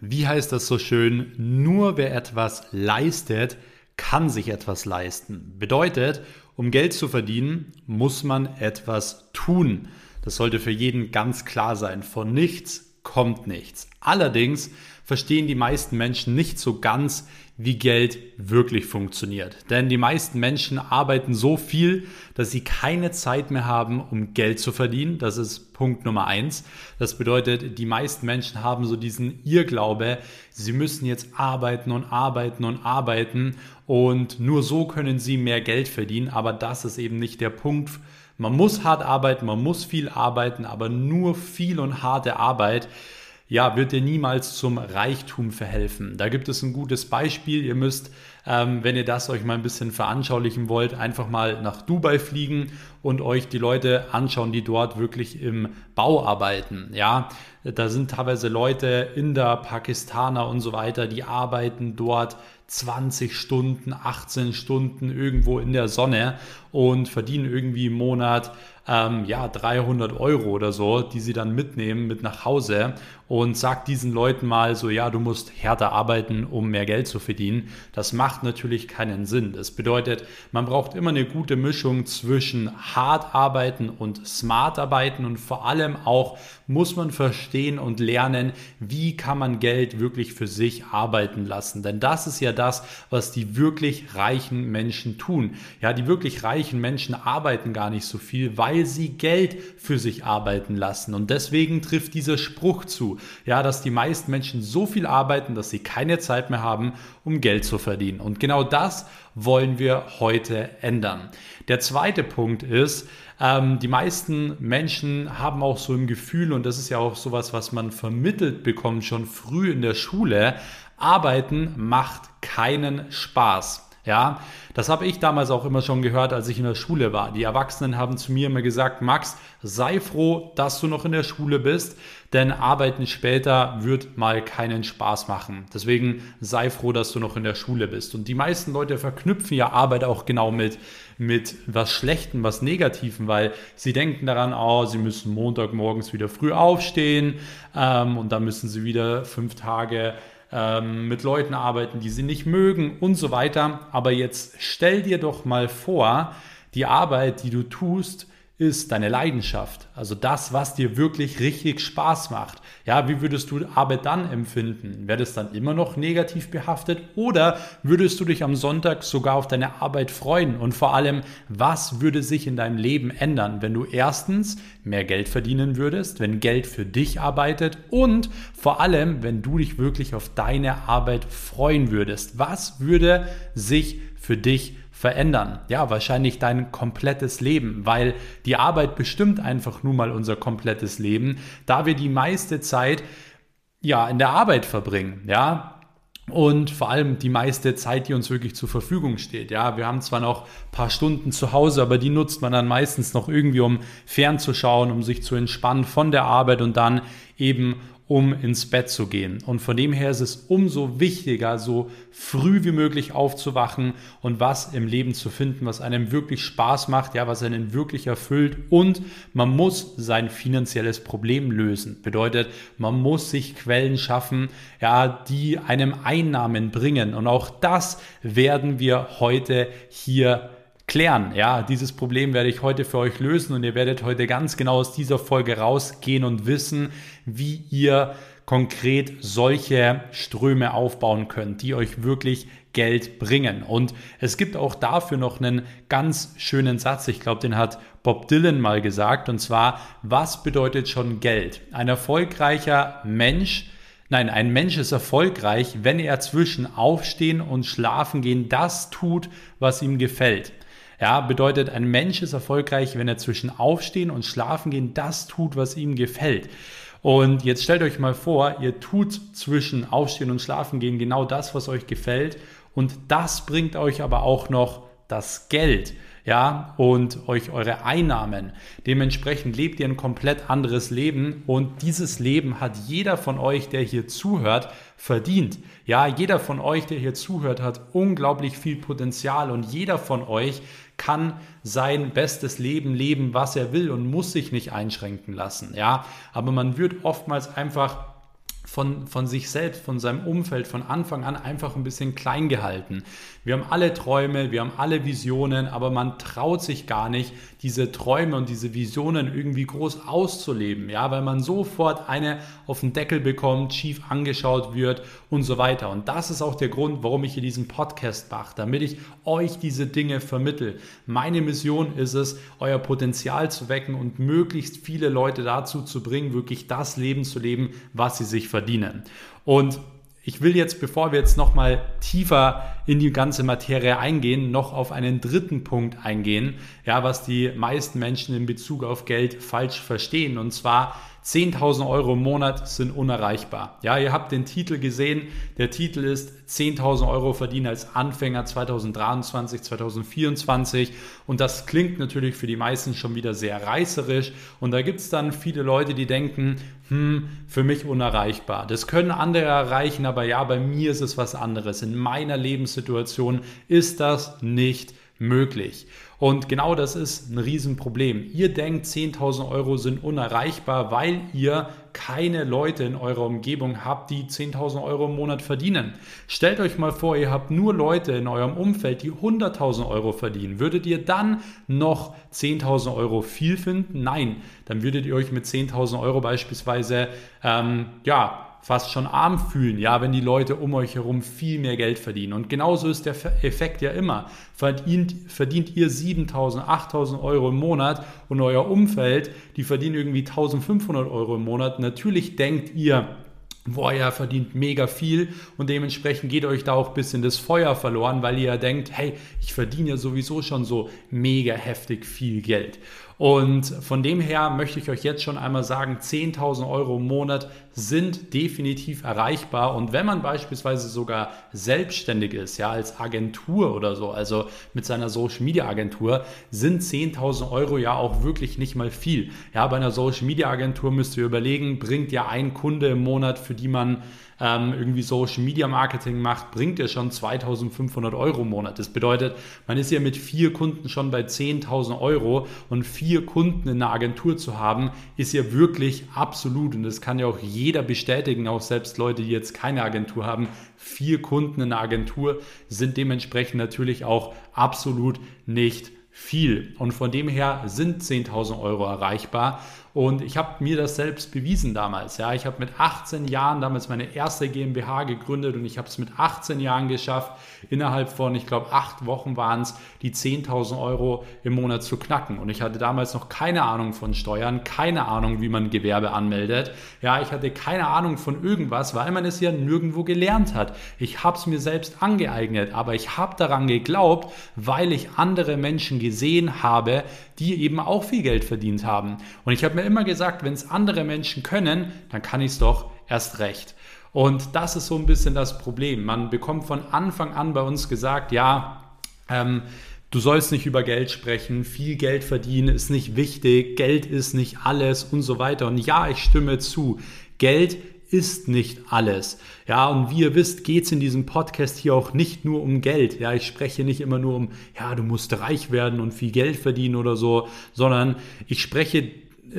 Wie heißt das so schön? Nur wer etwas leistet, kann sich etwas leisten. Bedeutet, um Geld zu verdienen, muss man etwas tun. Das sollte für jeden ganz klar sein. Von nichts kommt nichts. Allerdings verstehen die meisten Menschen nicht so ganz, wie Geld wirklich funktioniert. Denn die meisten Menschen arbeiten so viel, dass sie keine Zeit mehr haben, um Geld zu verdienen. Das ist Punkt Nummer eins. Das bedeutet, die meisten Menschen haben so diesen Irrglaube, sie müssen jetzt arbeiten und arbeiten und arbeiten und nur so können sie mehr Geld verdienen. Aber das ist eben nicht der Punkt. Man muss hart arbeiten, man muss viel arbeiten, aber nur viel und harte Arbeit ja, wird dir niemals zum Reichtum verhelfen. Da gibt es ein gutes Beispiel. Ihr müsst, ähm, wenn ihr das euch mal ein bisschen veranschaulichen wollt, einfach mal nach Dubai fliegen und euch die Leute anschauen, die dort wirklich im Bau arbeiten. Ja, da sind teilweise Leute, Inder, Pakistaner und so weiter, die arbeiten dort 20 Stunden, 18 Stunden irgendwo in der Sonne und verdienen irgendwie im Monat ähm, ja 300 Euro oder so, die sie dann mitnehmen mit nach Hause und sagt diesen Leuten mal so, ja, du musst härter arbeiten, um mehr Geld zu verdienen. Das macht natürlich keinen Sinn. Das bedeutet, man braucht immer eine gute Mischung zwischen hart arbeiten und smart arbeiten und vor allem auch muss man verstehen und lernen, wie kann man Geld wirklich für sich arbeiten lassen. Denn das ist ja das, was die wirklich reichen Menschen tun. Ja, die wirklich reichen Menschen arbeiten gar nicht so viel, weil sie Geld für sich arbeiten lassen. Und deswegen trifft dieser Spruch zu ja, dass die meisten Menschen so viel arbeiten, dass sie keine Zeit mehr haben, um Geld zu verdienen. Und genau das wollen wir heute ändern. Der zweite Punkt ist, ähm, die meisten Menschen haben auch so ein Gefühl, und das ist ja auch sowas, was man vermittelt bekommt, schon früh in der Schule, Arbeiten macht keinen Spaß. Ja, das habe ich damals auch immer schon gehört, als ich in der Schule war. Die Erwachsenen haben zu mir immer gesagt, Max, sei froh, dass du noch in der Schule bist, denn Arbeiten später wird mal keinen Spaß machen. Deswegen sei froh, dass du noch in der Schule bist. Und die meisten Leute verknüpfen ja Arbeit auch genau mit, mit was Schlechtem, was Negativem, weil sie denken daran, oh, sie müssen Montagmorgens wieder früh aufstehen ähm, und dann müssen sie wieder fünf Tage ähm, mit Leuten arbeiten, die sie nicht mögen und so weiter. Aber jetzt stell dir doch mal vor, die Arbeit, die du tust, ist deine Leidenschaft. Also das, was dir wirklich richtig Spaß macht. Ja, wie würdest du Arbeit dann empfinden? Wäre das dann immer noch negativ behaftet oder würdest du dich am Sonntag sogar auf deine Arbeit freuen? Und vor allem, was würde sich in deinem Leben ändern, wenn du erstens mehr Geld verdienen würdest, wenn Geld für dich arbeitet und vor allem, wenn du dich wirklich auf deine Arbeit freuen würdest? Was würde sich für dich verändern. Ja, wahrscheinlich dein komplettes Leben, weil die Arbeit bestimmt einfach nun mal unser komplettes Leben, da wir die meiste Zeit ja in der Arbeit verbringen. Ja, und vor allem die meiste Zeit, die uns wirklich zur Verfügung steht. Ja, wir haben zwar noch ein paar Stunden zu Hause, aber die nutzt man dann meistens noch irgendwie, um fernzuschauen, um sich zu entspannen von der Arbeit und dann eben um ins Bett zu gehen. Und von dem her ist es umso wichtiger, so früh wie möglich aufzuwachen und was im Leben zu finden, was einem wirklich Spaß macht, ja, was einen wirklich erfüllt. Und man muss sein finanzielles Problem lösen. Bedeutet, man muss sich Quellen schaffen, ja, die einem Einnahmen bringen. Und auch das werden wir heute hier klären. Ja, dieses Problem werde ich heute für euch lösen und ihr werdet heute ganz genau aus dieser Folge rausgehen und wissen, wie ihr konkret solche Ströme aufbauen könnt, die euch wirklich Geld bringen. Und es gibt auch dafür noch einen ganz schönen Satz, ich glaube, den hat Bob Dylan mal gesagt, und zwar, was bedeutet schon Geld? Ein erfolgreicher Mensch, nein, ein Mensch ist erfolgreich, wenn er zwischen Aufstehen und Schlafen gehen das tut, was ihm gefällt. Ja, bedeutet, ein Mensch ist erfolgreich, wenn er zwischen Aufstehen und Schlafen gehen das tut, was ihm gefällt. Und jetzt stellt euch mal vor, ihr tut zwischen Aufstehen und Schlafen gehen genau das, was euch gefällt. Und das bringt euch aber auch noch das Geld ja, und euch eure Einnahmen. Dementsprechend lebt ihr ein komplett anderes Leben und dieses Leben hat jeder von euch, der hier zuhört, verdient. Ja, jeder von euch, der hier zuhört, hat unglaublich viel Potenzial und jeder von euch kann sein bestes Leben leben, was er will und muss sich nicht einschränken lassen. Ja, aber man wird oftmals einfach von, von sich selbst, von seinem Umfeld von Anfang an einfach ein bisschen klein gehalten. Wir haben alle Träume, wir haben alle Visionen, aber man traut sich gar nicht, diese Träume und diese Visionen irgendwie groß auszuleben, ja, weil man sofort eine auf den Deckel bekommt, schief angeschaut wird und so weiter. Und das ist auch der Grund, warum ich hier diesen Podcast mache, damit ich euch diese Dinge vermittel. Meine Mission ist es, euer Potenzial zu wecken und möglichst viele Leute dazu zu bringen, wirklich das Leben zu leben, was sie sich verdienen. Und ich will jetzt, bevor wir jetzt nochmal tiefer in die ganze Materie eingehen, noch auf einen dritten Punkt eingehen, ja, was die meisten Menschen in Bezug auf Geld falsch verstehen. Und zwar 10.000 Euro im Monat sind unerreichbar. Ja, ihr habt den Titel gesehen. Der Titel ist 10.000 Euro verdienen als Anfänger 2023, 2024. Und das klingt natürlich für die meisten schon wieder sehr reißerisch. Und da gibt es dann viele Leute, die denken, hm, für mich unerreichbar. Das können andere erreichen, aber ja, bei mir ist es was anderes. In meiner Lebenssituation ist das nicht möglich. Und genau das ist ein Riesenproblem. Ihr denkt, 10.000 Euro sind unerreichbar, weil ihr keine Leute in eurer Umgebung habt, die 10.000 Euro im Monat verdienen. Stellt euch mal vor, ihr habt nur Leute in eurem Umfeld, die 100.000 Euro verdienen. Würdet ihr dann noch 10.000 Euro viel finden? Nein, dann würdet ihr euch mit 10.000 Euro beispielsweise, ähm, ja, fast schon arm fühlen, ja, wenn die Leute um euch herum viel mehr Geld verdienen. Und genauso ist der Effekt ja immer. Verdient, verdient ihr 7000, 8000 Euro im Monat und euer Umfeld, die verdienen irgendwie 1500 Euro im Monat. Natürlich denkt ihr, boah, ihr verdient mega viel und dementsprechend geht euch da auch ein bisschen das Feuer verloren, weil ihr ja denkt, hey, ich verdiene ja sowieso schon so mega heftig viel Geld. Und von dem her möchte ich euch jetzt schon einmal sagen, 10.000 Euro im Monat sind definitiv erreichbar. Und wenn man beispielsweise sogar selbstständig ist, ja, als Agentur oder so, also mit seiner Social Media Agentur, sind 10.000 Euro ja auch wirklich nicht mal viel. Ja, bei einer Social Media Agentur müsst ihr überlegen, bringt ja ein Kunde im Monat, für die man ähm, irgendwie Social Media Marketing macht, bringt ihr schon 2500 Euro im Monat. Das bedeutet, man ist ja mit vier Kunden schon bei 10.000 Euro und vier Kunden in einer Agentur zu haben, ist ja wirklich absolut und das kann ja auch jeder bestätigen, auch selbst Leute, die jetzt keine Agentur haben, vier Kunden in einer Agentur sind dementsprechend natürlich auch absolut nicht viel. Und von dem her sind 10.000 Euro erreichbar. Und ich habe mir das selbst bewiesen damals. Ja, ich habe mit 18 Jahren damals meine erste GmbH gegründet und ich habe es mit 18 Jahren geschafft, innerhalb von, ich glaube, acht Wochen waren es, die 10.000 Euro im Monat zu knacken. Und ich hatte damals noch keine Ahnung von Steuern, keine Ahnung, wie man Gewerbe anmeldet. Ja, ich hatte keine Ahnung von irgendwas, weil man es ja nirgendwo gelernt hat. Ich habe es mir selbst angeeignet, aber ich habe daran geglaubt, weil ich andere Menschen gesehen habe, die eben auch viel Geld verdient haben. Und ich habe mir immer gesagt, wenn es andere Menschen können, dann kann ich es doch erst recht. Und das ist so ein bisschen das Problem. Man bekommt von Anfang an bei uns gesagt, ja, ähm, du sollst nicht über Geld sprechen, viel Geld verdienen ist nicht wichtig, Geld ist nicht alles und so weiter. Und ja, ich stimme zu. Geld ist nicht alles. Ja, und wie ihr wisst, geht es in diesem Podcast hier auch nicht nur um Geld. Ja, ich spreche nicht immer nur um, ja, du musst reich werden und viel Geld verdienen oder so, sondern ich spreche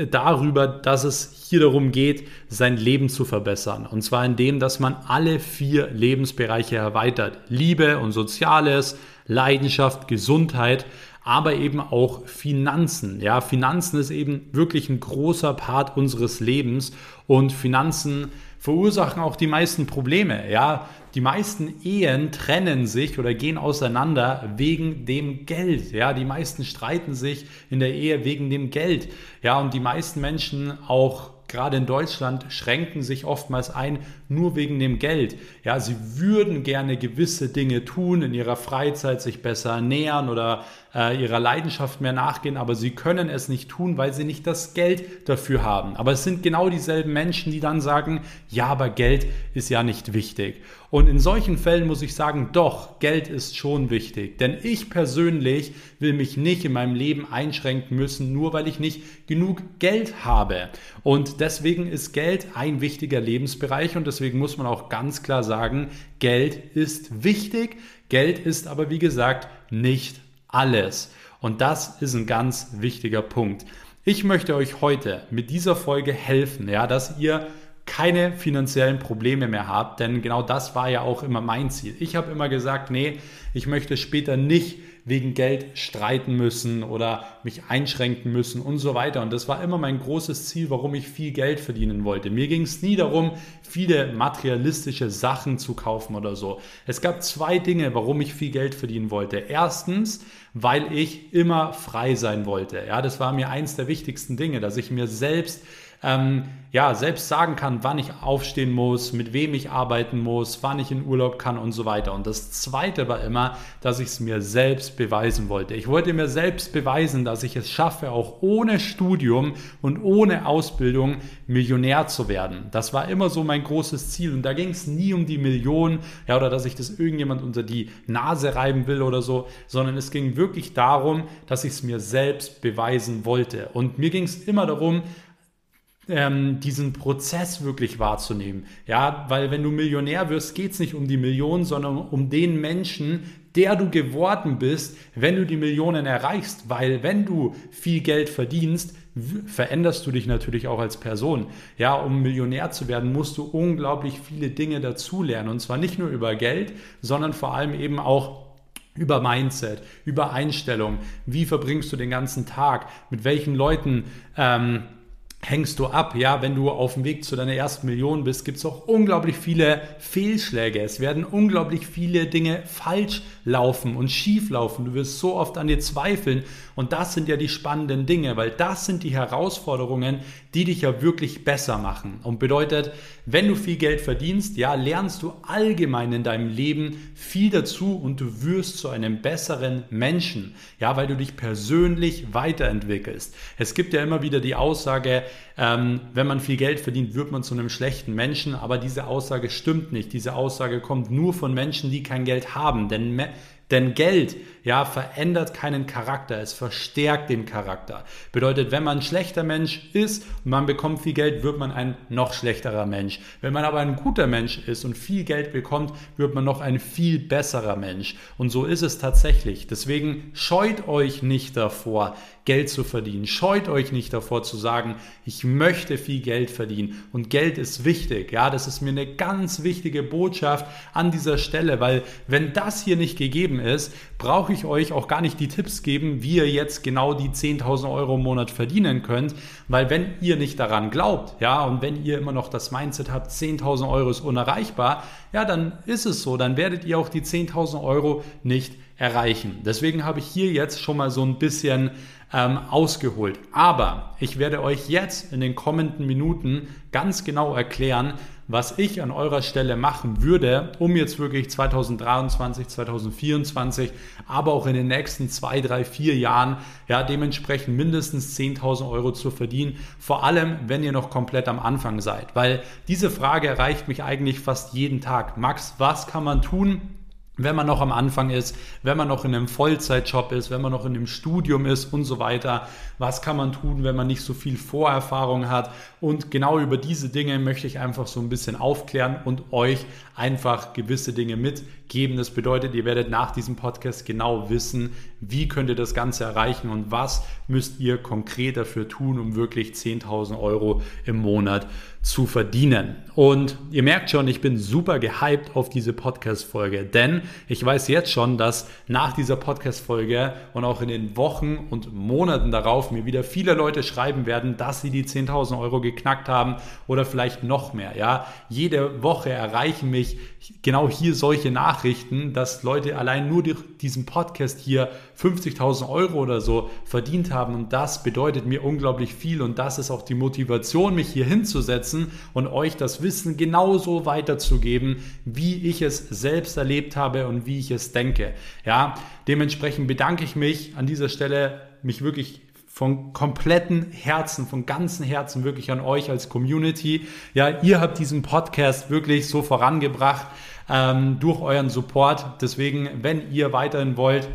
darüber, dass es hier darum geht, sein Leben zu verbessern. Und zwar indem, dass man alle vier Lebensbereiche erweitert. Liebe und Soziales, Leidenschaft, Gesundheit, aber eben auch Finanzen. Ja, Finanzen ist eben wirklich ein großer Part unseres Lebens und Finanzen verursachen auch die meisten Probleme. Ja, die meisten Ehen trennen sich oder gehen auseinander wegen dem Geld. Ja, die meisten streiten sich in der Ehe wegen dem Geld. Ja, und die meisten Menschen auch gerade in Deutschland schränken sich oftmals ein nur wegen dem Geld. Ja, sie würden gerne gewisse Dinge tun, in ihrer Freizeit sich besser ernähren oder äh, ihrer Leidenschaft mehr nachgehen, aber sie können es nicht tun, weil sie nicht das Geld dafür haben. Aber es sind genau dieselben Menschen, die dann sagen, ja, aber Geld ist ja nicht wichtig. Und in solchen Fällen muss ich sagen, doch, Geld ist schon wichtig. Denn ich persönlich will mich nicht in meinem Leben einschränken müssen, nur weil ich nicht genug Geld habe. Und deswegen ist Geld ein wichtiger Lebensbereich und deswegen muss man auch ganz klar sagen, Geld ist wichtig. Geld ist aber, wie gesagt, nicht alles. Und das ist ein ganz wichtiger Punkt. Ich möchte euch heute mit dieser Folge helfen, ja, dass ihr keine finanziellen Probleme mehr habe, denn genau das war ja auch immer mein Ziel. Ich habe immer gesagt, nee, ich möchte später nicht wegen Geld streiten müssen oder mich einschränken müssen und so weiter. Und das war immer mein großes Ziel, warum ich viel Geld verdienen wollte. Mir ging es nie darum, viele materialistische Sachen zu kaufen oder so. Es gab zwei Dinge, warum ich viel Geld verdienen wollte. Erstens, weil ich immer frei sein wollte. Ja, das war mir eins der wichtigsten Dinge, dass ich mir selbst ähm, ja, selbst sagen kann, wann ich aufstehen muss, mit wem ich arbeiten muss, wann ich in Urlaub kann und so weiter. Und das Zweite war immer, dass ich es mir selbst beweisen wollte. Ich wollte mir selbst beweisen, dass ich es schaffe, auch ohne Studium und ohne Ausbildung Millionär zu werden. Das war immer so mein großes Ziel. Und da ging es nie um die Millionen, ja, oder dass ich das irgendjemand unter die Nase reiben will oder so, sondern es ging wirklich darum, dass ich es mir selbst beweisen wollte. Und mir ging es immer darum, ähm, diesen Prozess wirklich wahrzunehmen. Ja, weil wenn du Millionär wirst, geht es nicht um die Millionen, sondern um den Menschen, der du geworden bist, wenn du die Millionen erreichst. Weil wenn du viel Geld verdienst, veränderst du dich natürlich auch als Person. Ja, um Millionär zu werden, musst du unglaublich viele Dinge dazulernen. Und zwar nicht nur über Geld, sondern vor allem eben auch über Mindset, über Einstellung. Wie verbringst du den ganzen Tag? Mit welchen Leuten ähm, hängst du ab. Ja, wenn du auf dem Weg zu deiner ersten Million bist, gibt es auch unglaublich viele Fehlschläge. Es werden unglaublich viele Dinge falsch laufen und schief laufen. Du wirst so oft an dir zweifeln. Und das sind ja die spannenden Dinge, weil das sind die Herausforderungen, die dich ja wirklich besser machen. Und bedeutet, wenn du viel Geld verdienst, ja, lernst du allgemein in deinem Leben viel dazu und du wirst zu einem besseren Menschen. Ja, weil du dich persönlich weiterentwickelst. Es gibt ja immer wieder die Aussage, ähm, wenn man viel Geld verdient, wird man zu einem schlechten Menschen. Aber diese Aussage stimmt nicht. Diese Aussage kommt nur von Menschen, die kein Geld haben. Denn denn Geld, ja, verändert keinen Charakter, es verstärkt den Charakter. Bedeutet, wenn man ein schlechter Mensch ist und man bekommt viel Geld, wird man ein noch schlechterer Mensch. Wenn man aber ein guter Mensch ist und viel Geld bekommt, wird man noch ein viel besserer Mensch. Und so ist es tatsächlich. Deswegen scheut euch nicht davor, Geld zu verdienen. Scheut euch nicht davor zu sagen, ich möchte viel Geld verdienen und Geld ist wichtig. Ja, das ist mir eine ganz wichtige Botschaft an dieser Stelle, weil wenn das hier nicht gegeben ist, brauche ich euch auch gar nicht die Tipps geben, wie ihr jetzt genau die 10.000 Euro im Monat verdienen könnt, weil wenn ihr nicht daran glaubt, ja, und wenn ihr immer noch das Mindset habt, 10.000 Euro ist unerreichbar, ja, dann ist es so, dann werdet ihr auch die 10.000 Euro nicht erreichen. Deswegen habe ich hier jetzt schon mal so ein bisschen ähm, ausgeholt. Aber ich werde euch jetzt in den kommenden Minuten ganz genau erklären, was ich an eurer Stelle machen würde, um jetzt wirklich 2023, 2024, aber auch in den nächsten zwei, drei, vier Jahren ja dementsprechend mindestens 10.000 Euro zu verdienen. Vor allem, wenn ihr noch komplett am Anfang seid, weil diese Frage erreicht mich eigentlich fast jeden Tag. Max, was kann man tun? Wenn man noch am Anfang ist, wenn man noch in einem Vollzeitjob ist, wenn man noch in einem Studium ist und so weiter. Was kann man tun, wenn man nicht so viel Vorerfahrung hat? Und genau über diese Dinge möchte ich einfach so ein bisschen aufklären und euch einfach gewisse Dinge mitgeben. Das bedeutet, ihr werdet nach diesem Podcast genau wissen, wie könnt ihr das Ganze erreichen und was müsst ihr konkret dafür tun, um wirklich 10.000 Euro im Monat zu verdienen. Und ihr merkt schon, ich bin super gehypt auf diese Podcast-Folge, denn ich weiß jetzt schon, dass nach dieser Podcast-Folge und auch in den Wochen und Monaten darauf mir wieder viele Leute schreiben werden, dass sie die 10.000 Euro geknackt haben oder vielleicht noch mehr. Ja, jede Woche erreichen mich genau hier solche Nachrichten, dass Leute allein nur durch diesen Podcast hier 50.000 Euro oder so verdient haben und das bedeutet mir unglaublich viel und das ist auch die Motivation, mich hier hinzusetzen und euch das Wissen genauso weiterzugeben, wie ich es selbst erlebt habe und wie ich es denke. Ja, dementsprechend bedanke ich mich an dieser Stelle, mich wirklich von kompletten Herzen, von ganzem Herzen wirklich an euch als Community. Ja, ihr habt diesen Podcast wirklich so vorangebracht ähm, durch euren Support. Deswegen, wenn ihr weiterhin wollt,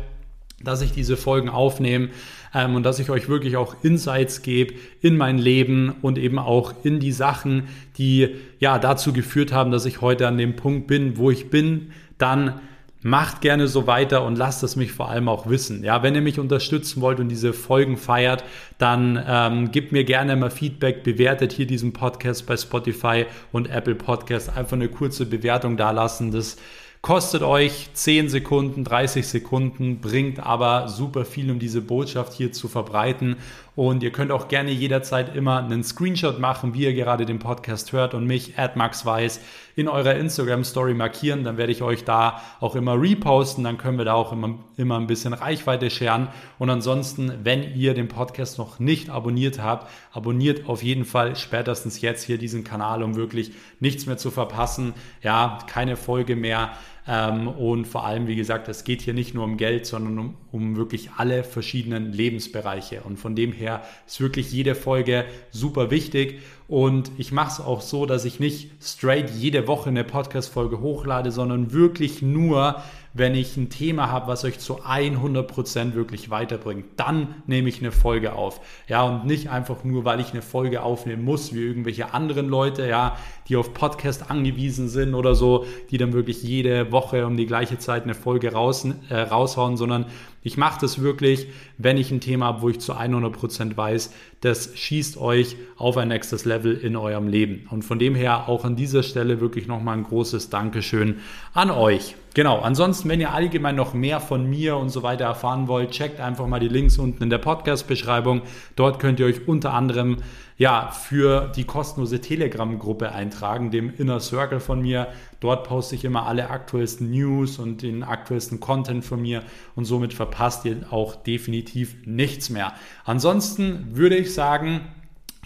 dass ich diese Folgen aufnehme ähm, und dass ich euch wirklich auch Insights gebe in mein Leben und eben auch in die Sachen, die ja dazu geführt haben, dass ich heute an dem Punkt bin, wo ich bin, dann macht gerne so weiter und lasst es mich vor allem auch wissen. Ja, wenn ihr mich unterstützen wollt und diese Folgen feiert, dann ähm, gebt mir gerne mal Feedback, bewertet hier diesen Podcast bei Spotify und Apple Podcast. Einfach eine kurze Bewertung da lassen. Das Kostet euch 10 Sekunden, 30 Sekunden, bringt aber super viel, um diese Botschaft hier zu verbreiten. Und ihr könnt auch gerne jederzeit immer einen Screenshot machen, wie ihr gerade den Podcast hört und mich, @maxweiss, in eurer Instagram-Story markieren. Dann werde ich euch da auch immer reposten. Dann können wir da auch immer, immer ein bisschen Reichweite scheren. Und ansonsten, wenn ihr den Podcast noch nicht abonniert habt, abonniert auf jeden Fall spätestens jetzt hier diesen Kanal, um wirklich nichts mehr zu verpassen. Ja, keine Folge mehr und vor allem, wie gesagt, es geht hier nicht nur um Geld, sondern um, um wirklich alle verschiedenen Lebensbereiche. Und von dem her ist wirklich jede Folge super wichtig. Und ich mache es auch so, dass ich nicht straight jede Woche eine Podcast-Folge hochlade, sondern wirklich nur, wenn ich ein Thema habe, was euch zu 100% wirklich weiterbringt. Dann nehme ich eine Folge auf. Ja, und nicht einfach nur, weil ich eine Folge aufnehmen muss, wie irgendwelche anderen Leute, ja, die auf Podcast angewiesen sind oder so, die dann wirklich jede Woche um die gleiche Zeit eine Folge raus, äh, raushauen, sondern ich mache das wirklich, wenn ich ein Thema habe, wo ich zu 100% weiß, das schießt euch auf ein nächstes Level in eurem Leben. Und von dem her auch an dieser Stelle wirklich nochmal ein großes Dankeschön an euch. Genau, ansonsten, wenn ihr allgemein noch mehr von mir und so weiter erfahren wollt, checkt einfach mal die Links unten in der Podcast-Beschreibung. Dort könnt ihr euch unter anderem ja, für die kostenlose Telegram-Gruppe eintragen, dem Inner Circle von mir. Dort poste ich immer alle aktuellsten News und den aktuellsten Content von mir und somit verpasst ihr auch definitiv nichts mehr. Ansonsten würde ich sagen,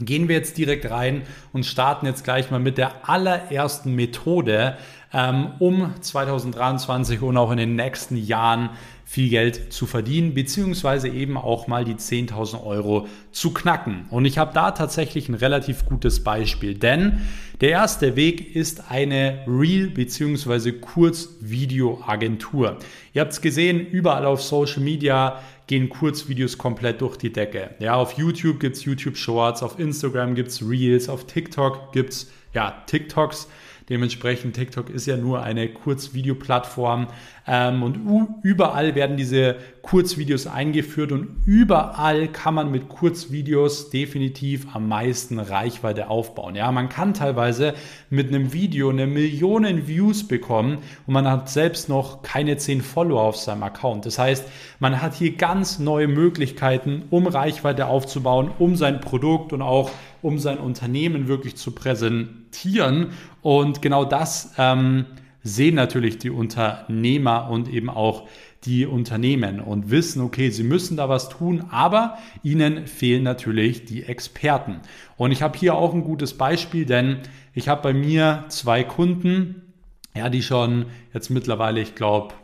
gehen wir jetzt direkt rein und starten jetzt gleich mal mit der allerersten Methode, um 2023 und auch in den nächsten Jahren viel Geld zu verdienen, beziehungsweise eben auch mal die 10.000 Euro zu knacken. Und ich habe da tatsächlich ein relativ gutes Beispiel, denn der erste Weg ist eine Real- beziehungsweise Kurzvideoagentur. Ihr habt es gesehen, überall auf Social Media gehen Kurzvideos komplett durch die Decke. Ja, auf YouTube gibt es YouTube Shorts, auf Instagram gibt es Reels, auf TikTok gibt es ja, TikToks. Dementsprechend TikTok ist ja nur eine Kurzvideoplattform und überall werden diese Kurzvideos eingeführt und überall kann man mit Kurzvideos definitiv am meisten Reichweite aufbauen. Ja, man kann teilweise mit einem Video eine Millionen Views bekommen und man hat selbst noch keine 10 Follower auf seinem Account. Das heißt, man hat hier ganz neue Möglichkeiten, um Reichweite aufzubauen, um sein Produkt und auch um sein Unternehmen wirklich zu präsentieren. Und genau das ähm, sehen natürlich die Unternehmer und eben auch die Unternehmen und wissen, okay, sie müssen da was tun, aber ihnen fehlen natürlich die Experten. Und ich habe hier auch ein gutes Beispiel, denn ich habe bei mir zwei Kunden, ja, die schon jetzt mittlerweile, ich glaube,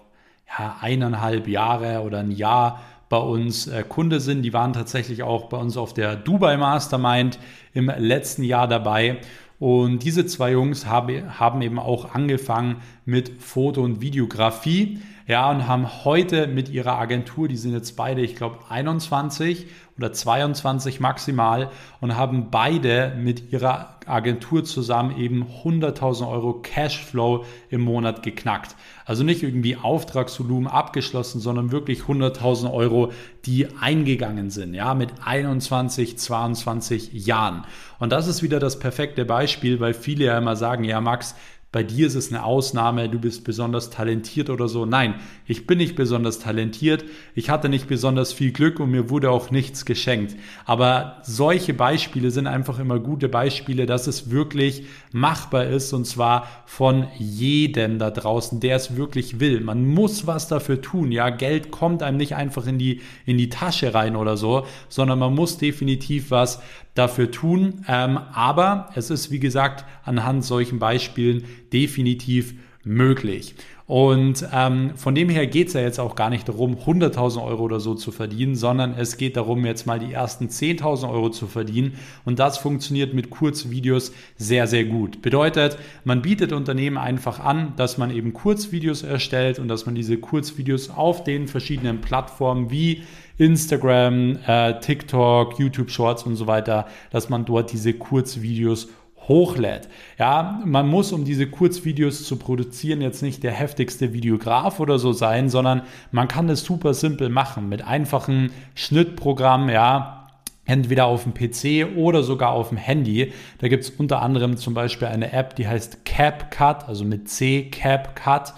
ja, eineinhalb Jahre oder ein Jahr bei uns äh, Kunde sind. Die waren tatsächlich auch bei uns auf der Dubai Mastermind im letzten Jahr dabei. Und diese zwei Jungs habe, haben eben auch angefangen mit Foto- und Videografie. Ja, und haben heute mit ihrer Agentur, die sind jetzt beide, ich glaube, 21 oder 22 maximal und haben beide mit ihrer Agentur zusammen eben 100.000 Euro Cashflow im Monat geknackt. Also nicht irgendwie Auftragsvolumen abgeschlossen, sondern wirklich 100.000 Euro, die eingegangen sind, ja, mit 21, 22 Jahren. Und das ist wieder das perfekte Beispiel, weil viele ja immer sagen, ja, Max, bei dir ist es eine Ausnahme, du bist besonders talentiert oder so. Nein, ich bin nicht besonders talentiert, ich hatte nicht besonders viel Glück und mir wurde auch nichts geschenkt. Aber solche Beispiele sind einfach immer gute Beispiele, dass es wirklich machbar ist und zwar von jedem da draußen, der es wirklich will. Man muss was dafür tun. Ja, Geld kommt einem nicht einfach in die, in die Tasche rein oder so, sondern man muss definitiv was dafür tun. Ähm, aber es ist, wie gesagt, anhand solchen Beispielen definitiv möglich. Und ähm, von dem her geht es ja jetzt auch gar nicht darum, 100.000 Euro oder so zu verdienen, sondern es geht darum, jetzt mal die ersten 10.000 Euro zu verdienen. Und das funktioniert mit Kurzvideos sehr, sehr gut. Bedeutet, man bietet Unternehmen einfach an, dass man eben Kurzvideos erstellt und dass man diese Kurzvideos auf den verschiedenen Plattformen wie Instagram, äh, TikTok, YouTube Shorts und so weiter, dass man dort diese Kurzvideos hochlädt. Ja, man muss, um diese Kurzvideos zu produzieren, jetzt nicht der heftigste Videograf oder so sein, sondern man kann das super simpel machen mit einfachen Schnittprogrammen, ja, entweder auf dem PC oder sogar auf dem Handy. Da gibt es unter anderem zum Beispiel eine App, die heißt CapCut, also mit C, CapCut.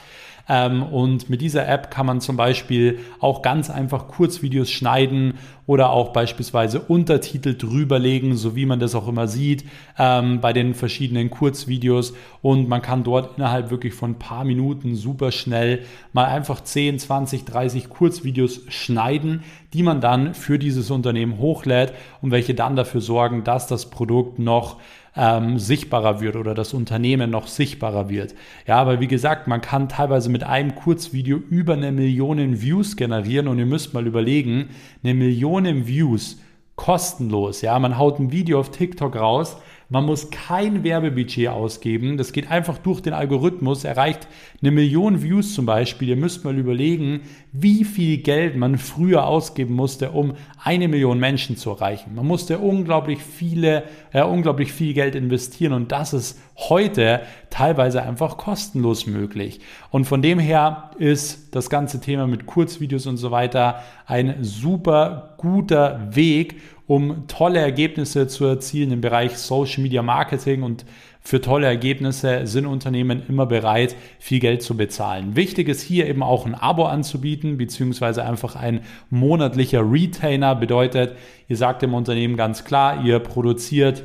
Ähm, und mit dieser App kann man zum Beispiel auch ganz einfach Kurzvideos schneiden oder auch beispielsweise Untertitel drüberlegen, so wie man das auch immer sieht ähm, bei den verschiedenen Kurzvideos. Und man kann dort innerhalb wirklich von ein paar Minuten super schnell mal einfach 10, 20, 30 Kurzvideos schneiden, die man dann für dieses Unternehmen hochlädt und welche dann dafür sorgen, dass das Produkt noch ähm, sichtbarer wird oder das Unternehmen noch sichtbarer wird. Ja, aber wie gesagt, man kann teilweise mit einem Kurzvideo über eine Million Views generieren und ihr müsst mal überlegen, eine Million Views kostenlos. Ja, man haut ein Video auf TikTok raus, man muss kein Werbebudget ausgeben. Das geht einfach durch den Algorithmus, erreicht eine Million Views zum Beispiel. Ihr müsst mal überlegen, wie viel Geld man früher ausgeben musste, um eine Million Menschen zu erreichen. Man musste unglaublich viele, äh, unglaublich viel Geld investieren und das ist heute teilweise einfach kostenlos möglich. Und von dem her ist das ganze Thema mit Kurzvideos und so weiter ein super guter Weg, um tolle Ergebnisse zu erzielen im Bereich Social Media Marketing und für tolle Ergebnisse sind Unternehmen immer bereit, viel Geld zu bezahlen. Wichtig ist hier eben auch ein Abo anzubieten, beziehungsweise einfach ein monatlicher Retainer bedeutet, ihr sagt dem Unternehmen ganz klar, ihr produziert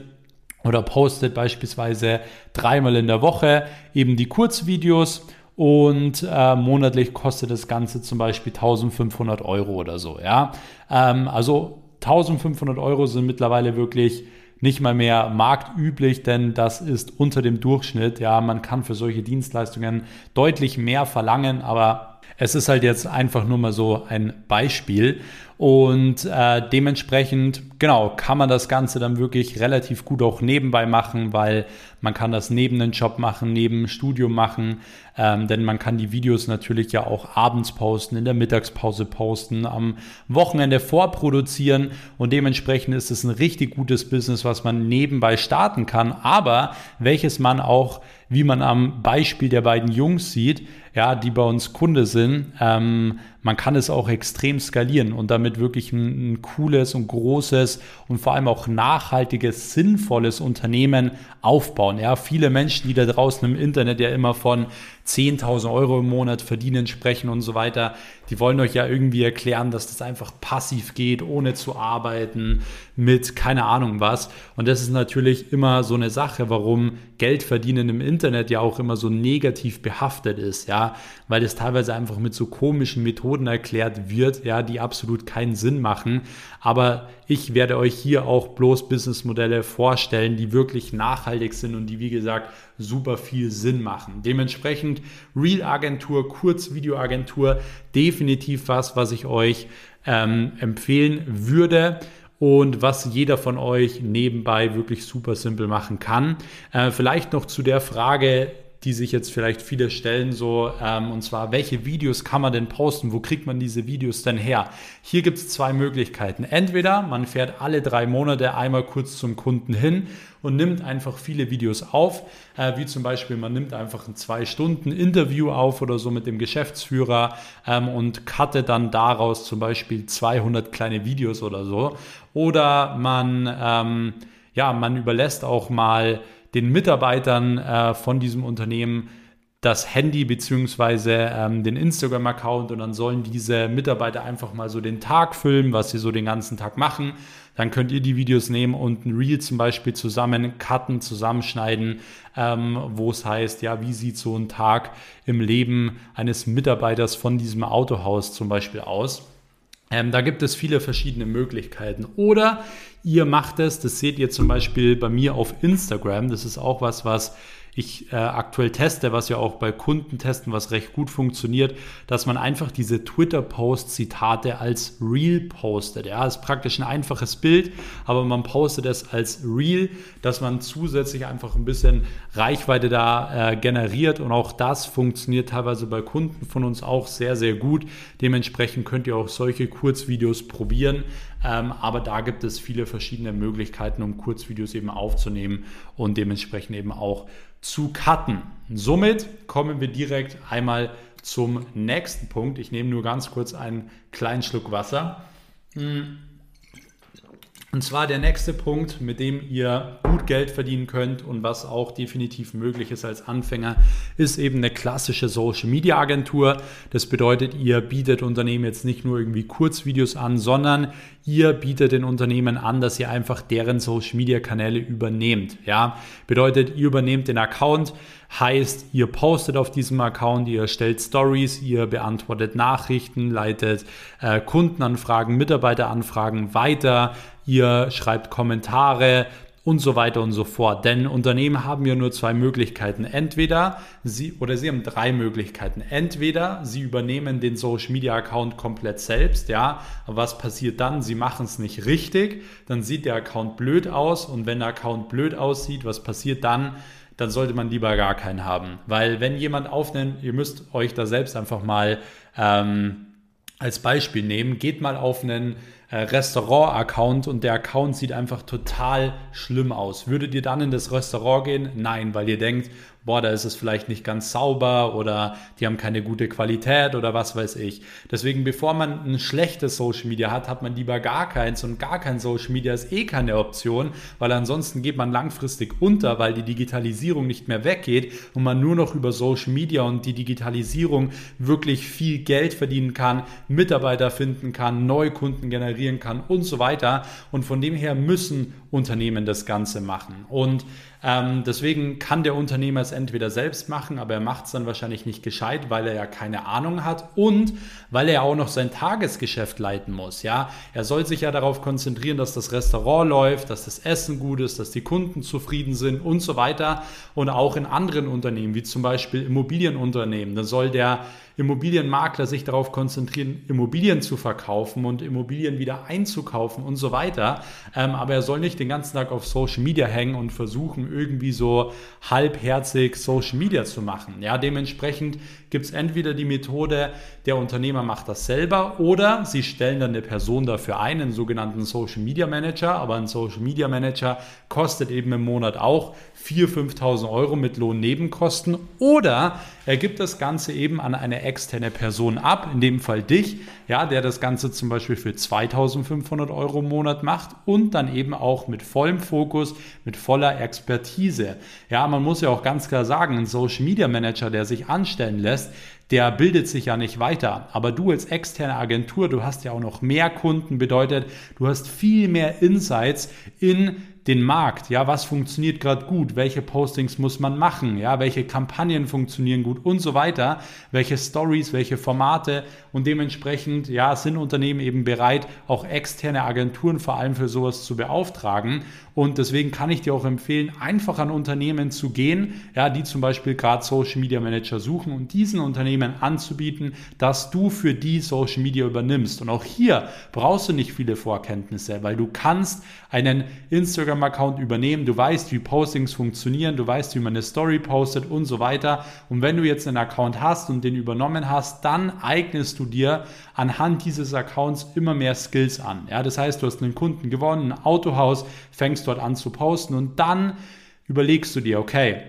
oder postet beispielsweise dreimal in der Woche eben die Kurzvideos und äh, monatlich kostet das Ganze zum Beispiel 1500 Euro oder so. Ja, ähm, also 1500 Euro sind mittlerweile wirklich nicht mal mehr marktüblich, denn das ist unter dem Durchschnitt. Ja, man kann für solche Dienstleistungen deutlich mehr verlangen, aber es ist halt jetzt einfach nur mal so ein Beispiel. Und äh, dementsprechend, genau, kann man das Ganze dann wirklich relativ gut auch nebenbei machen, weil man kann das neben den Job machen, neben dem Studium machen, ähm, denn man kann die Videos natürlich ja auch abends posten, in der Mittagspause posten, am Wochenende vorproduzieren. Und dementsprechend ist es ein richtig gutes Business, was man nebenbei starten kann, aber welches man auch, wie man am Beispiel der beiden Jungs sieht, ja, die bei uns Kunde sind, ähm, man kann es auch extrem skalieren und damit wirklich ein, ein, cooles und großes und vor allem auch nachhaltiges, sinnvolles Unternehmen aufbauen. Ja, viele Menschen, die da draußen im Internet ja immer von 10.000 Euro im Monat verdienen, sprechen und so weiter, die wollen euch ja irgendwie erklären, dass das einfach passiv geht, ohne zu arbeiten, mit keine Ahnung was. Und das ist natürlich immer so eine Sache, warum Geld verdienen im Internet ja auch immer so negativ behaftet ist, ja, weil es teilweise einfach mit so komischen Methoden erklärt wird, ja, die absolut keinen Sinn machen. Aber ich werde euch hier auch bloß Businessmodelle vorstellen, die wirklich nachhaltig sind und die, wie gesagt, super viel Sinn machen. Dementsprechend Real-Agentur, Kurzvideoagentur, definitiv was, was ich euch ähm, empfehlen würde und was jeder von euch nebenbei wirklich super simpel machen kann. Äh, vielleicht noch zu der Frage, die sich jetzt vielleicht viele stellen, so, ähm, und zwar, welche Videos kann man denn posten? Wo kriegt man diese Videos denn her? Hier gibt es zwei Möglichkeiten. Entweder man fährt alle drei Monate einmal kurz zum Kunden hin und nimmt einfach viele Videos auf, äh, wie zum Beispiel man nimmt einfach ein zwei Stunden Interview auf oder so mit dem Geschäftsführer ähm, und cuttet dann daraus zum Beispiel 200 kleine Videos oder so. Oder man, ähm, ja, man überlässt auch mal den Mitarbeitern äh, von diesem Unternehmen das Handy beziehungsweise ähm, den Instagram-Account und dann sollen diese Mitarbeiter einfach mal so den Tag filmen, was sie so den ganzen Tag machen. Dann könnt ihr die Videos nehmen und ein Reel zum Beispiel zusammen cutten, zusammenschneiden, ähm, wo es heißt, ja, wie sieht so ein Tag im Leben eines Mitarbeiters von diesem Autohaus zum Beispiel aus. Ähm, da gibt es viele verschiedene Möglichkeiten. Oder ihr macht es, das seht ihr zum Beispiel bei mir auf Instagram. Das ist auch was, was ich äh, aktuell teste, was ja auch bei Kunden testen, was recht gut funktioniert, dass man einfach diese Twitter-Post-Zitate als Reel postet. Ja, ist praktisch ein einfaches Bild, aber man postet es als Reel, dass man zusätzlich einfach ein bisschen Reichweite da äh, generiert und auch das funktioniert teilweise bei Kunden von uns auch sehr, sehr gut. Dementsprechend könnt ihr auch solche Kurzvideos probieren. Ähm, aber da gibt es viele verschiedene Möglichkeiten, um Kurzvideos eben aufzunehmen und dementsprechend eben auch zu cutten. Somit kommen wir direkt einmal zum nächsten Punkt. Ich nehme nur ganz kurz einen kleinen Schluck Wasser. Hm. Und zwar der nächste Punkt, mit dem ihr gut Geld verdienen könnt und was auch definitiv möglich ist als Anfänger, ist eben eine klassische Social Media Agentur. Das bedeutet, ihr bietet Unternehmen jetzt nicht nur irgendwie Kurzvideos an, sondern ihr bietet den Unternehmen an, dass ihr einfach deren Social Media Kanäle übernehmt. Ja, bedeutet, ihr übernehmt den Account, heißt, ihr postet auf diesem Account, ihr stellt Stories, ihr beantwortet Nachrichten, leitet äh, Kundenanfragen, Mitarbeiteranfragen weiter, ihr schreibt Kommentare, und so weiter und so fort. Denn Unternehmen haben ja nur zwei Möglichkeiten. Entweder sie oder sie haben drei Möglichkeiten. Entweder sie übernehmen den Social Media Account komplett selbst, ja. Aber was passiert dann? Sie machen es nicht richtig. Dann sieht der Account blöd aus. Und wenn der Account blöd aussieht, was passiert dann? Dann sollte man lieber gar keinen haben. Weil wenn jemand aufnimmt, ihr müsst euch da selbst einfach mal ähm, als Beispiel nehmen. Geht mal auf einen Restaurant-Account und der Account sieht einfach total schlimm aus. Würdet ihr dann in das Restaurant gehen? Nein, weil ihr denkt, boah, da ist es vielleicht nicht ganz sauber oder die haben keine gute Qualität oder was weiß ich. Deswegen, bevor man ein schlechtes Social Media hat, hat man lieber gar keins und gar kein Social Media ist eh keine Option, weil ansonsten geht man langfristig unter, weil die Digitalisierung nicht mehr weggeht und man nur noch über Social Media und die Digitalisierung wirklich viel Geld verdienen kann, Mitarbeiter finden kann, Neukunden generieren kann und so weiter. Und von dem her müssen Unternehmen das Ganze machen. Und ähm, deswegen kann der Unternehmer es entweder selbst machen, aber er macht es dann wahrscheinlich nicht gescheit, weil er ja keine Ahnung hat und weil er auch noch sein Tagesgeschäft leiten muss. Ja, er soll sich ja darauf konzentrieren, dass das Restaurant läuft, dass das Essen gut ist, dass die Kunden zufrieden sind und so weiter. Und auch in anderen Unternehmen, wie zum Beispiel Immobilienunternehmen, da soll der Immobilienmakler sich darauf konzentrieren, Immobilien zu verkaufen und Immobilien wieder einzukaufen und so weiter. Ähm, aber er soll nicht den ganzen Tag auf Social Media hängen und versuchen, irgendwie so halbherzig Social Media zu machen. Ja, dementsprechend gibt es entweder die Methode, der Unternehmer macht das selber oder sie stellen dann eine Person dafür ein, einen sogenannten Social Media Manager. Aber ein Social Media Manager kostet eben im Monat auch 4.000, 5.000 Euro mit Lohnnebenkosten. Oder er gibt das Ganze eben an eine externe Person ab, in dem Fall dich, ja, der das Ganze zum Beispiel für 2.500 Euro im Monat macht und dann eben auch mit vollem Fokus, mit voller Expertise. Ja, man muss ja auch ganz klar sagen, ein Social Media Manager, der sich anstellen lässt, der bildet sich ja nicht weiter. Aber du als externe Agentur, du hast ja auch noch mehr Kunden, bedeutet, du hast viel mehr Insights in den Markt, ja, was funktioniert gerade gut, welche Postings muss man machen, ja, welche Kampagnen funktionieren gut und so weiter, welche Stories, welche Formate und dementsprechend, ja, sind Unternehmen eben bereit, auch externe Agenturen vor allem für sowas zu beauftragen. Und deswegen kann ich dir auch empfehlen, einfach an Unternehmen zu gehen, ja, die zum Beispiel gerade Social Media Manager suchen und diesen Unternehmen anzubieten, dass du für die Social Media übernimmst. Und auch hier brauchst du nicht viele Vorkenntnisse, weil du kannst einen Instagram Instagram-Account übernehmen, du weißt, wie Postings funktionieren, du weißt, wie man eine Story postet und so weiter. Und wenn du jetzt einen Account hast und den übernommen hast, dann eignest du dir anhand dieses Accounts immer mehr Skills an. Ja, das heißt, du hast einen Kunden gewonnen, ein Autohaus, fängst dort an zu posten und dann überlegst du dir, okay,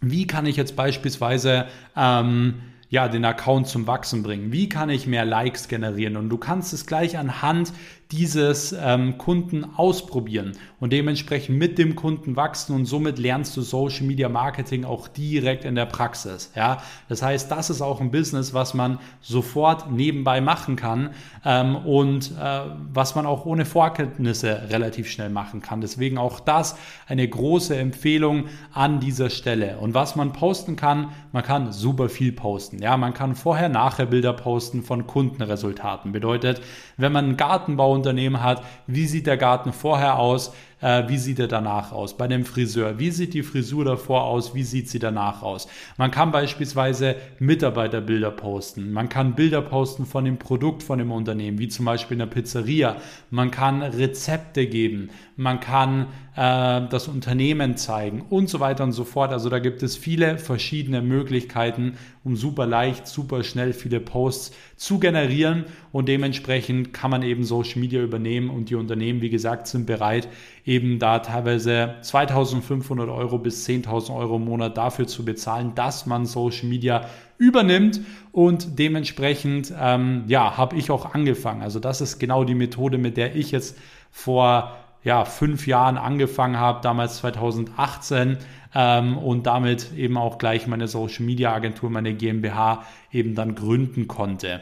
wie kann ich jetzt beispielsweise ähm, ja, den Account zum Wachsen bringen? Wie kann ich mehr Likes generieren? Und du kannst es gleich anhand dieses ähm, Kunden ausprobieren und dementsprechend mit dem Kunden wachsen und somit lernst du Social Media Marketing auch direkt in der Praxis. Ja, das heißt, das ist auch ein Business, was man sofort nebenbei machen kann ähm, und äh, was man auch ohne Vorkenntnisse relativ schnell machen kann. Deswegen auch das eine große Empfehlung an dieser Stelle. Und was man posten kann, man kann super viel posten. Ja, man kann vorher-nachher Bilder posten von Kundenresultaten. Bedeutet, wenn man einen Gartenbau Unternehmen hat, wie sieht der Garten vorher aus, äh, wie sieht er danach aus? Bei dem Friseur, wie sieht die Frisur davor aus? Wie sieht sie danach aus? Man kann beispielsweise Mitarbeiterbilder posten. Man kann Bilder posten von dem Produkt von dem Unternehmen, wie zum Beispiel in der Pizzeria. Man kann Rezepte geben. Man kann äh, das Unternehmen zeigen und so weiter und so fort. Also da gibt es viele verschiedene Möglichkeiten, um super leicht, super schnell viele Posts zu generieren und dementsprechend kann man eben Social Media übernehmen und die Unternehmen, wie gesagt, sind bereit, eben da teilweise 2500 Euro bis 10.000 Euro im Monat dafür zu bezahlen, dass man Social Media übernimmt und dementsprechend, ähm, ja, habe ich auch angefangen. Also das ist genau die Methode, mit der ich jetzt vor ja, fünf Jahren angefangen habe, damals 2018 ähm, und damit eben auch gleich meine Social Media Agentur, meine GmbH eben dann gründen konnte.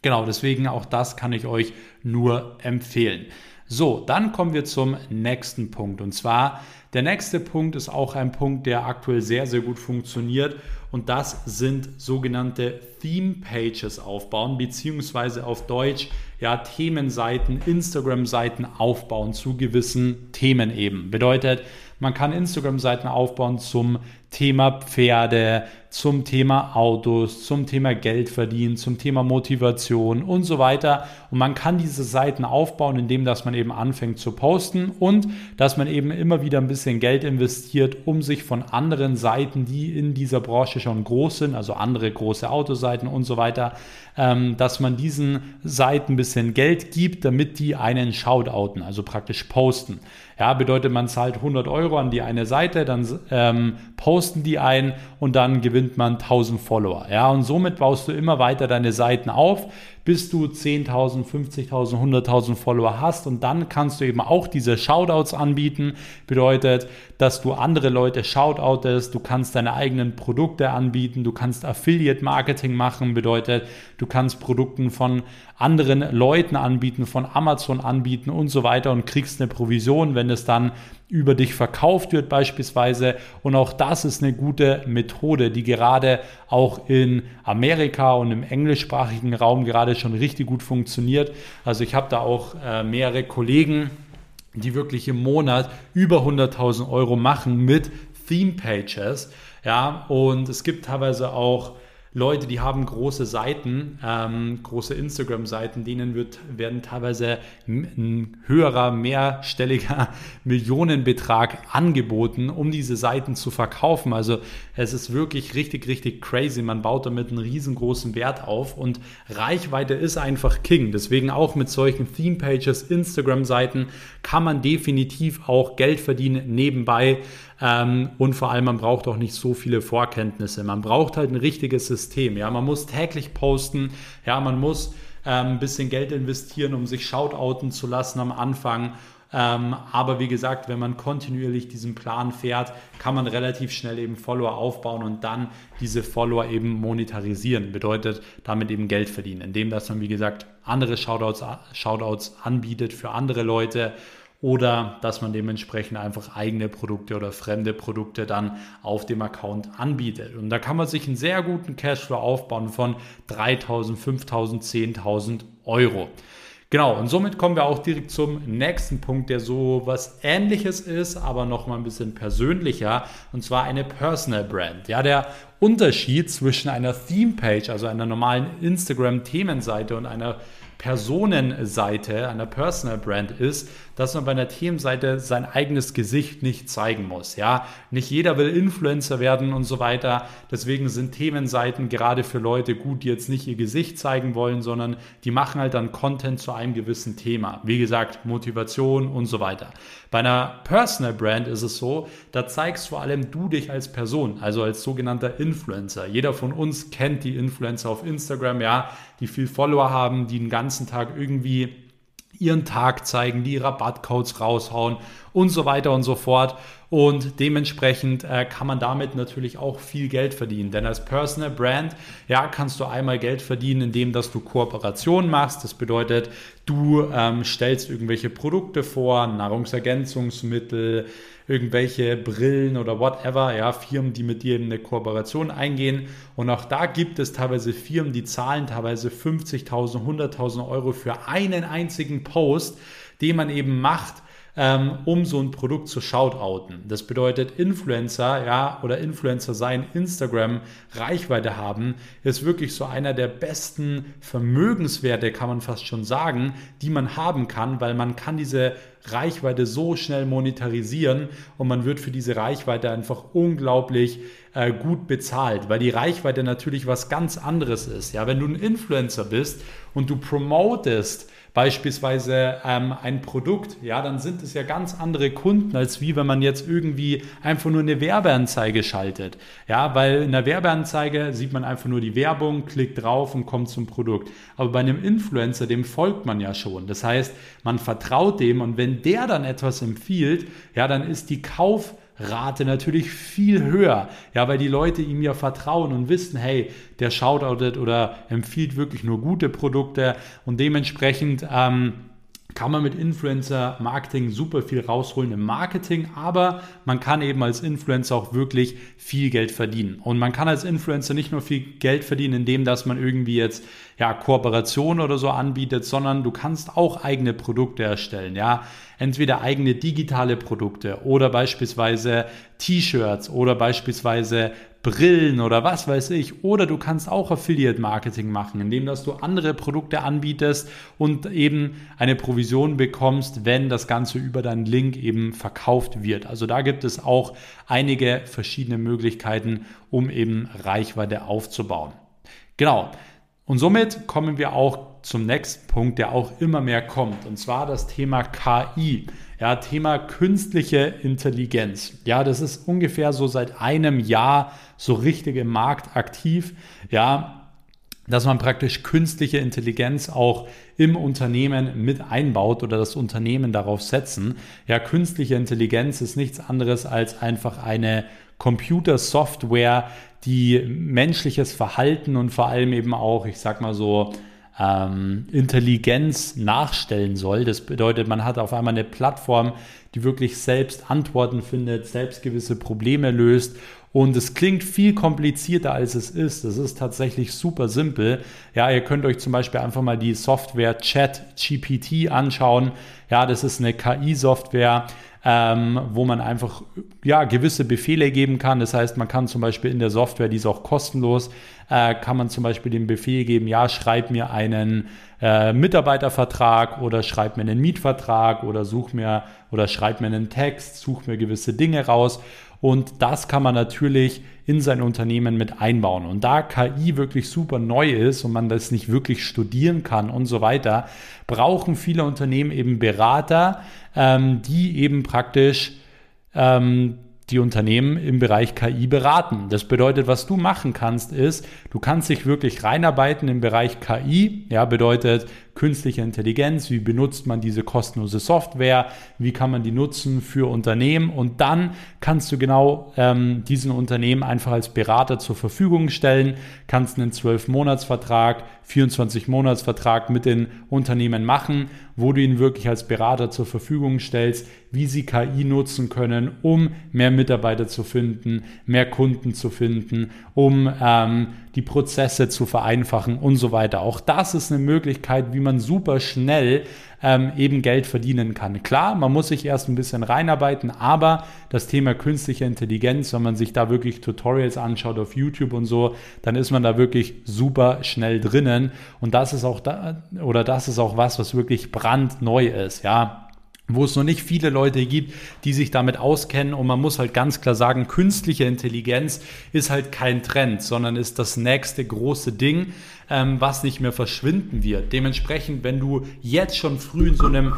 Genau, deswegen auch das kann ich euch nur empfehlen. So, dann kommen wir zum nächsten Punkt. Und zwar, der nächste Punkt ist auch ein Punkt, der aktuell sehr, sehr gut funktioniert. Und das sind sogenannte Theme Pages aufbauen, beziehungsweise auf Deutsch ja Themenseiten, Instagram-Seiten aufbauen zu gewissen Themen eben. Bedeutet, man kann Instagram-Seiten aufbauen zum Thema Pferde, zum Thema Autos, zum Thema Geld verdienen, zum Thema Motivation und so weiter. Und man kann diese Seiten aufbauen, indem dass man eben anfängt zu posten und dass man eben immer wieder ein bisschen Geld investiert, um sich von anderen Seiten, die in dieser Branche schon groß sind, also andere große Autoseiten und so weiter, ähm, dass man diesen Seiten ein bisschen Geld gibt, damit die einen Shoutouten, also praktisch posten. Ja, bedeutet, man zahlt 100 Euro an die eine Seite, dann ähm, posten die ein und dann gewinnt man 1000 Follower. Ja, und somit baust du immer weiter deine Seiten auf, bis du 10.000, 50.000, 100.000 Follower hast und dann kannst du eben auch diese Shoutouts anbieten. Bedeutet, dass du andere Leute shoutoutest, du kannst deine eigenen Produkte anbieten, du kannst Affiliate Marketing machen, bedeutet, du kannst Produkten von anderen Leuten anbieten, von Amazon anbieten und so weiter und kriegst eine Provision, wenn es dann über dich verkauft wird beispielsweise. Und auch das ist eine gute Methode, die gerade auch in Amerika und im englischsprachigen Raum gerade schon richtig gut funktioniert. Also ich habe da auch äh, mehrere Kollegen, die wirklich im Monat über 100.000 Euro machen mit Theme Pages. Ja, und es gibt teilweise auch Leute, die haben große Seiten, ähm, große Instagram-Seiten, denen wird, werden teilweise ein höherer, mehrstelliger Millionenbetrag angeboten, um diese Seiten zu verkaufen. Also es ist wirklich richtig, richtig crazy. Man baut damit einen riesengroßen Wert auf und Reichweite ist einfach King. Deswegen auch mit solchen Theme-Pages, Instagram-Seiten kann man definitiv auch Geld verdienen nebenbei. Ähm, und vor allem, man braucht auch nicht so viele Vorkenntnisse. Man braucht halt ein richtiges System. Ja, man muss täglich posten. Ja, man muss ähm, ein bisschen Geld investieren, um sich shoutouten zu lassen am Anfang. Ähm, aber wie gesagt, wenn man kontinuierlich diesen Plan fährt, kann man relativ schnell eben Follower aufbauen und dann diese Follower eben monetarisieren. Bedeutet damit eben Geld verdienen, indem dass man, wie gesagt, andere Shoutouts, Shoutouts anbietet für andere Leute oder dass man dementsprechend einfach eigene Produkte oder fremde Produkte dann auf dem Account anbietet. Und da kann man sich einen sehr guten Cashflow aufbauen von 3.000, 5.000, 10.000 Euro. Genau, und somit kommen wir auch direkt zum nächsten Punkt, der so was ähnliches ist, aber nochmal ein bisschen persönlicher, und zwar eine Personal Brand. Ja, der Unterschied zwischen einer Theme Page, also einer normalen Instagram-Themenseite und einer Personenseite, einer Personal Brand ist, dass man bei einer Themenseite sein eigenes Gesicht nicht zeigen muss. Ja, nicht jeder will Influencer werden und so weiter. Deswegen sind Themenseiten gerade für Leute gut, die jetzt nicht ihr Gesicht zeigen wollen, sondern die machen halt dann Content zu einem gewissen Thema. Wie gesagt, Motivation und so weiter. Bei einer Personal Brand ist es so, da zeigst vor allem du dich als Person, also als sogenannter Influencer. Jeder von uns kennt die Influencer auf Instagram, ja, die viel Follower haben, die den ganzen Tag irgendwie ihren Tag zeigen, die Rabattcodes raushauen und so weiter und so fort. Und dementsprechend äh, kann man damit natürlich auch viel Geld verdienen. Denn als Personal Brand, ja, kannst du einmal Geld verdienen, indem dass du Kooperationen machst. Das bedeutet, du ähm, stellst irgendwelche Produkte vor, Nahrungsergänzungsmittel, irgendwelche Brillen oder whatever, ja, Firmen, die mit dir in eine Kooperation eingehen. Und auch da gibt es teilweise Firmen, die zahlen teilweise 50.000, 100.000 Euro für einen einzigen Post, den man eben macht ähm, um so ein Produkt zu shoutouten. Das bedeutet, Influencer, ja, oder Influencer sein, Instagram, Reichweite haben, ist wirklich so einer der besten Vermögenswerte, kann man fast schon sagen, die man haben kann, weil man kann diese Reichweite so schnell monetarisieren und man wird für diese Reichweite einfach unglaublich äh, gut bezahlt, weil die Reichweite natürlich was ganz anderes ist. Ja, wenn du ein Influencer bist und du promotest beispielsweise ähm, ein Produkt, ja, dann sind es ja ganz andere Kunden, als wie wenn man jetzt irgendwie einfach nur eine Werbeanzeige schaltet. Ja, weil in der Werbeanzeige sieht man einfach nur die Werbung, klickt drauf und kommt zum Produkt. Aber bei einem Influencer, dem folgt man ja schon. Das heißt, man vertraut dem und wenn der dann etwas empfiehlt, ja, dann ist die Kauf Rate natürlich viel höher. Ja, weil die Leute ihm ja vertrauen und wissen, hey, der shoutoutet oder empfiehlt wirklich nur gute Produkte und dementsprechend ähm, kann man mit Influencer-Marketing super viel rausholen im Marketing, aber man kann eben als Influencer auch wirklich viel Geld verdienen. Und man kann als Influencer nicht nur viel Geld verdienen, indem dass man irgendwie jetzt ja Kooperation oder so anbietet, sondern du kannst auch eigene Produkte erstellen, ja entweder eigene digitale Produkte oder beispielsweise T-Shirts oder beispielsweise Brillen oder was weiß ich. Oder du kannst auch Affiliate Marketing machen, indem dass du andere Produkte anbietest und eben eine Provision bekommst, wenn das Ganze über deinen Link eben verkauft wird. Also da gibt es auch einige verschiedene Möglichkeiten, um eben Reichweite aufzubauen. Genau. Und somit kommen wir auch zum nächsten Punkt, der auch immer mehr kommt, und zwar das Thema KI. Ja, Thema künstliche Intelligenz. Ja, das ist ungefähr so seit einem Jahr so richtig im Markt aktiv. Ja, dass man praktisch künstliche Intelligenz auch im Unternehmen mit einbaut oder das Unternehmen darauf setzen. Ja, künstliche Intelligenz ist nichts anderes als einfach eine Computersoftware, die menschliches Verhalten und vor allem eben auch, ich sag mal so, ähm, Intelligenz nachstellen soll. Das bedeutet, man hat auf einmal eine Plattform, die wirklich selbst Antworten findet, selbst gewisse Probleme löst. Und es klingt viel komplizierter, als es ist. Es ist tatsächlich super simpel. Ja, ihr könnt euch zum Beispiel einfach mal die Software Chat GPT anschauen. Ja, das ist eine KI-Software, ähm, wo man einfach ja, gewisse Befehle geben kann. Das heißt, man kann zum Beispiel in der Software, die ist auch kostenlos, äh, kann man zum Beispiel den Befehl geben, ja, schreib mir einen äh, Mitarbeitervertrag oder schreib mir einen Mietvertrag oder such mir oder schreib mir einen Text, such mir gewisse Dinge raus. Und das kann man natürlich in sein Unternehmen mit einbauen. Und da KI wirklich super neu ist und man das nicht wirklich studieren kann und so weiter, brauchen viele Unternehmen eben Berater, ähm, die eben praktisch ähm, die Unternehmen im Bereich KI beraten. Das bedeutet, was du machen kannst, ist, du kannst dich wirklich reinarbeiten im Bereich KI. Ja, bedeutet künstliche Intelligenz, wie benutzt man diese kostenlose Software, wie kann man die nutzen für Unternehmen und dann kannst du genau ähm, diesen Unternehmen einfach als Berater zur Verfügung stellen, kannst einen 12-Monats-Vertrag, 24-Monats-Vertrag mit den Unternehmen machen, wo du ihnen wirklich als Berater zur Verfügung stellst, wie sie KI nutzen können, um mehr Mitarbeiter zu finden, mehr Kunden zu finden, um ähm, die Prozesse zu vereinfachen und so weiter. Auch das ist eine Möglichkeit, wie man super schnell ähm, eben Geld verdienen kann. Klar, man muss sich erst ein bisschen reinarbeiten, aber das Thema künstliche Intelligenz, wenn man sich da wirklich Tutorials anschaut auf YouTube und so, dann ist man da wirklich super schnell drinnen. Und das ist auch da, oder das ist auch was, was wirklich brandneu ist, ja wo es noch nicht viele Leute gibt, die sich damit auskennen. Und man muss halt ganz klar sagen, künstliche Intelligenz ist halt kein Trend, sondern ist das nächste große Ding, ähm, was nicht mehr verschwinden wird. Dementsprechend, wenn du jetzt schon früh in so einem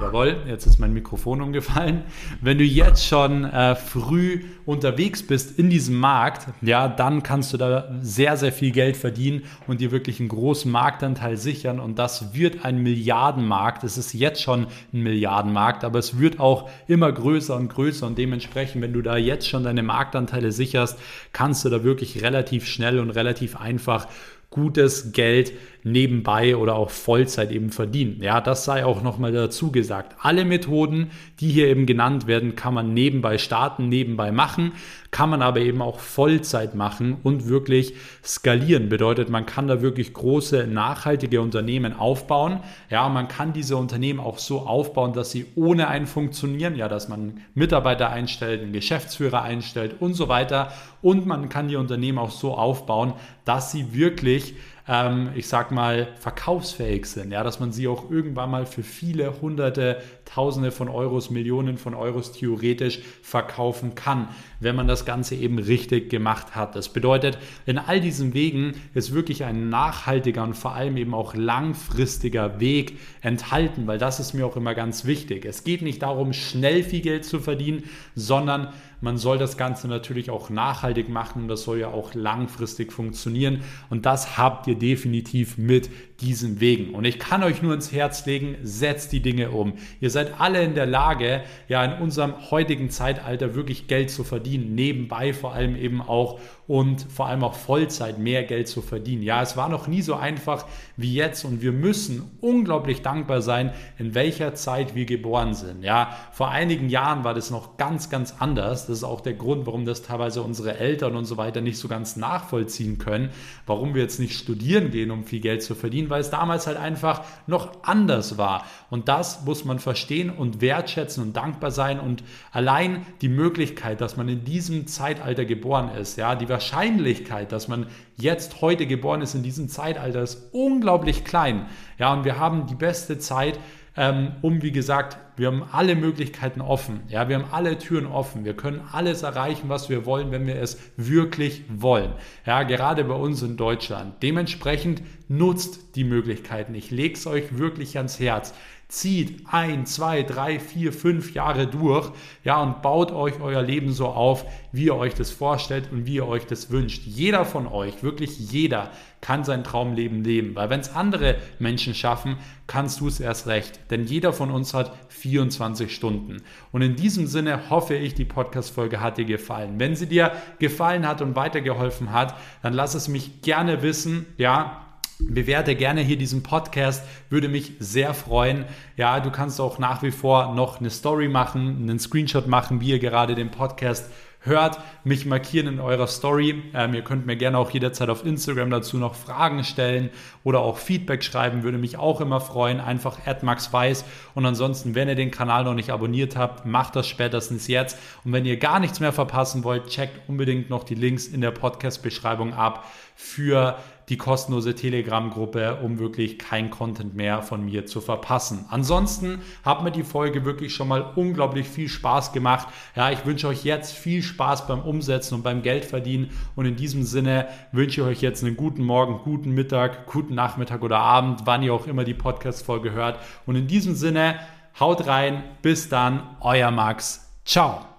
Jawohl, jetzt ist mein Mikrofon umgefallen. Wenn du jetzt schon äh, früh unterwegs bist in diesem Markt, ja, dann kannst du da sehr, sehr viel Geld verdienen und dir wirklich einen großen Marktanteil sichern. Und das wird ein Milliardenmarkt. Es ist jetzt schon ein Milliardenmarkt, aber es wird auch immer größer und größer. Und dementsprechend, wenn du da jetzt schon deine Marktanteile sicherst, kannst du da wirklich relativ schnell und relativ einfach gutes Geld nebenbei oder auch Vollzeit eben verdienen. Ja, das sei auch nochmal dazu gesagt. Alle Methoden, die hier eben genannt werden, kann man nebenbei starten, nebenbei machen, kann man aber eben auch Vollzeit machen und wirklich skalieren. Bedeutet, man kann da wirklich große, nachhaltige Unternehmen aufbauen. Ja, man kann diese Unternehmen auch so aufbauen, dass sie ohne ein funktionieren, ja, dass man Mitarbeiter einstellt, einen Geschäftsführer einstellt und so weiter. Und man kann die Unternehmen auch so aufbauen, dass sie wirklich ähm, ich sag mal, verkaufsfähig sind. Ja, dass man sie auch irgendwann mal für viele hunderte, tausende von Euros, Millionen von Euros theoretisch verkaufen kann, wenn man das Ganze eben richtig gemacht hat. Das bedeutet, in all diesen Wegen ist wirklich ein nachhaltiger und vor allem eben auch langfristiger Weg enthalten, weil das ist mir auch immer ganz wichtig. Es geht nicht darum, schnell viel Geld zu verdienen, sondern man soll das Ganze natürlich auch nachhaltig machen und das soll ja auch langfristig funktionieren. Und das habt ihr definitiv mit diesen Wegen. Und ich kann euch nur ins Herz legen, setzt die Dinge um. Ihr seid alle in der Lage, ja, in unserem heutigen Zeitalter wirklich Geld zu verdienen, nebenbei vor allem eben auch und vor allem auch Vollzeit mehr Geld zu verdienen. Ja, es war noch nie so einfach wie jetzt und wir müssen unglaublich dankbar sein, in welcher Zeit wir geboren sind. Ja, vor einigen Jahren war das noch ganz, ganz anders. Das ist auch der Grund, warum das teilweise unsere Eltern und so weiter nicht so ganz nachvollziehen können, warum wir jetzt nicht studieren gehen, um viel Geld zu verdienen weil es damals halt einfach noch anders war. Und das muss man verstehen und wertschätzen und dankbar sein. Und allein die Möglichkeit, dass man in diesem Zeitalter geboren ist, ja, die Wahrscheinlichkeit, dass man jetzt heute geboren ist in diesem Zeitalter, ist unglaublich klein. Ja, und wir haben die beste Zeit, ähm, um, wie gesagt, wir haben alle Möglichkeiten offen. Ja, wir haben alle Türen offen. Wir können alles erreichen, was wir wollen, wenn wir es wirklich wollen. Ja, gerade bei uns in Deutschland. Dementsprechend nutzt die Möglichkeiten. Ich lege es euch wirklich ans Herz zieht ein, zwei, drei, vier, fünf Jahre durch, ja, und baut euch euer Leben so auf, wie ihr euch das vorstellt und wie ihr euch das wünscht. Jeder von euch, wirklich jeder, kann sein Traumleben leben, weil wenn es andere Menschen schaffen, kannst du es erst recht, denn jeder von uns hat 24 Stunden. Und in diesem Sinne hoffe ich, die Podcast-Folge hat dir gefallen. Wenn sie dir gefallen hat und weitergeholfen hat, dann lass es mich gerne wissen, ja, Bewerte gerne hier diesen Podcast, würde mich sehr freuen. Ja, du kannst auch nach wie vor noch eine Story machen, einen Screenshot machen, wie ihr gerade den Podcast hört, mich markieren in eurer Story. Ähm, ihr könnt mir gerne auch jederzeit auf Instagram dazu noch Fragen stellen oder auch Feedback schreiben, würde mich auch immer freuen. Einfach @maxweiss und ansonsten, wenn ihr den Kanal noch nicht abonniert habt, macht das spätestens jetzt. Und wenn ihr gar nichts mehr verpassen wollt, checkt unbedingt noch die Links in der Podcast-Beschreibung ab für die kostenlose Telegram-Gruppe, um wirklich kein Content mehr von mir zu verpassen. Ansonsten hat mir die Folge wirklich schon mal unglaublich viel Spaß gemacht. Ja, ich wünsche euch jetzt viel Spaß beim Umsetzen und beim Geldverdienen und in diesem Sinne wünsche ich euch jetzt einen guten Morgen, guten Mittag, guten Nachmittag oder Abend, wann ihr auch immer die Podcast-Folge hört. Und in diesem Sinne, haut rein, bis dann, euer Max. Ciao.